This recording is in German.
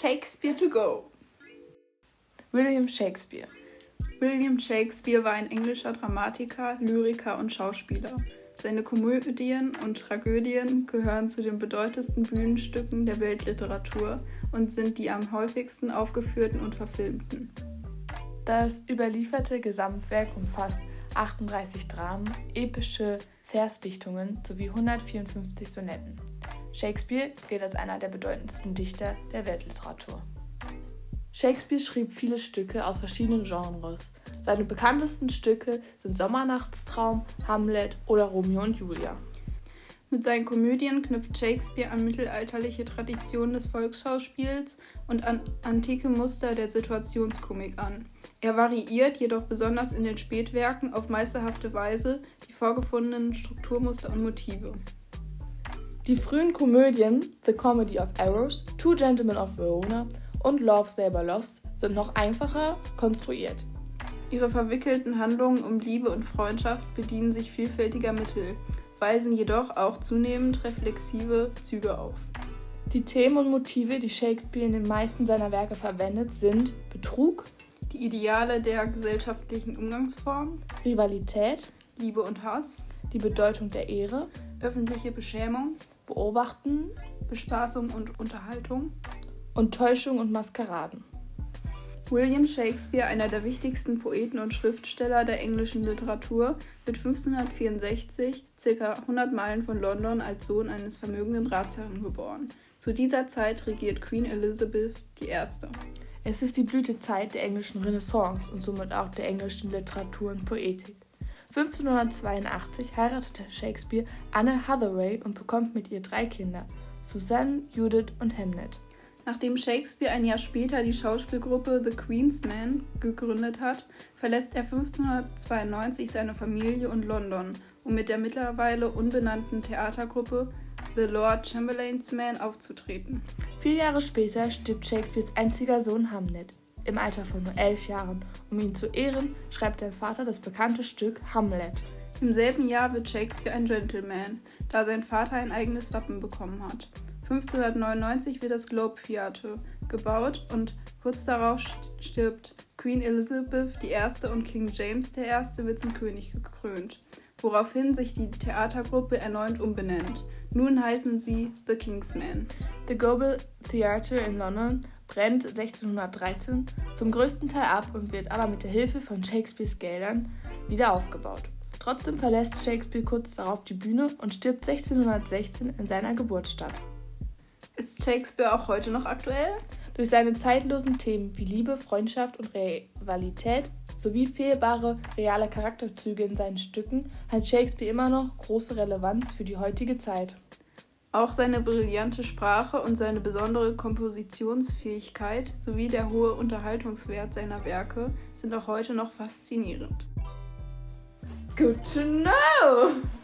Shakespeare to go. William Shakespeare. William Shakespeare war ein englischer Dramatiker, Lyriker und Schauspieler. Seine Komödien und Tragödien gehören zu den bedeutendsten Bühnenstücken der Weltliteratur und sind die am häufigsten aufgeführten und verfilmten. Das überlieferte Gesamtwerk umfasst 38 Dramen, epische Versdichtungen sowie 154 Sonetten. Shakespeare gilt als einer der bedeutendsten Dichter der Weltliteratur. Shakespeare schrieb viele Stücke aus verschiedenen Genres. Seine bekanntesten Stücke sind Sommernachtstraum, Hamlet oder Romeo und Julia. Mit seinen Komödien knüpft Shakespeare an mittelalterliche Traditionen des Volksschauspiels und an antike Muster der Situationskomik an. Er variiert jedoch besonders in den Spätwerken auf meisterhafte Weise die vorgefundenen Strukturmuster und Motive. Die frühen Komödien The Comedy of Errors, Two Gentlemen of Verona und Love Saber Lost sind noch einfacher konstruiert. Ihre verwickelten Handlungen um Liebe und Freundschaft bedienen sich vielfältiger Mittel, weisen jedoch auch zunehmend reflexive Züge auf. Die Themen und Motive, die Shakespeare in den meisten seiner Werke verwendet, sind Betrug, die Ideale der gesellschaftlichen Umgangsform, Rivalität, Liebe und Hass, die Bedeutung der Ehre, öffentliche Beschämung, Beobachten, Bespaßung und Unterhaltung und Täuschung und Maskeraden. William Shakespeare, einer der wichtigsten Poeten und Schriftsteller der englischen Literatur, wird 1564 ca. 100 Meilen von London als Sohn eines vermögenden Ratsherrn geboren. Zu dieser Zeit regiert Queen Elizabeth I. Es ist die Blütezeit der englischen Renaissance und somit auch der englischen Literatur und Poetik. 1582 heiratete Shakespeare Anne Hathaway und bekommt mit ihr drei Kinder, Susanne, Judith und Hamnet. Nachdem Shakespeare ein Jahr später die Schauspielgruppe The Queen's Men gegründet hat, verlässt er 1592 seine Familie und London, um mit der mittlerweile unbenannten Theatergruppe The Lord Chamberlain's Men aufzutreten. Vier Jahre später stirbt Shakespeares einziger Sohn Hamlet. Im Alter von nur elf Jahren. Um ihn zu ehren, schreibt sein Vater das bekannte Stück Hamlet. Im selben Jahr wird Shakespeare ein Gentleman, da sein Vater ein eigenes Wappen bekommen hat. 1599 wird das Globe Theatre gebaut und kurz darauf stirbt Queen Elizabeth I. und King James I. wird zum König gekrönt, woraufhin sich die Theatergruppe erneut umbenennt. Nun heißen sie The Kingsmen. The Globe Theatre in London brennt 1613 zum größten Teil ab und wird aber mit der Hilfe von Shakespeares Geldern wieder aufgebaut. Trotzdem verlässt Shakespeare kurz darauf die Bühne und stirbt 1616 in seiner Geburtsstadt. Ist Shakespeare auch heute noch aktuell? Durch seine zeitlosen Themen wie Liebe, Freundschaft und Rivalität sowie fehlbare reale Charakterzüge in seinen Stücken hat Shakespeare immer noch große Relevanz für die heutige Zeit. Auch seine brillante Sprache und seine besondere Kompositionsfähigkeit sowie der hohe Unterhaltungswert seiner Werke sind auch heute noch faszinierend. Good to know!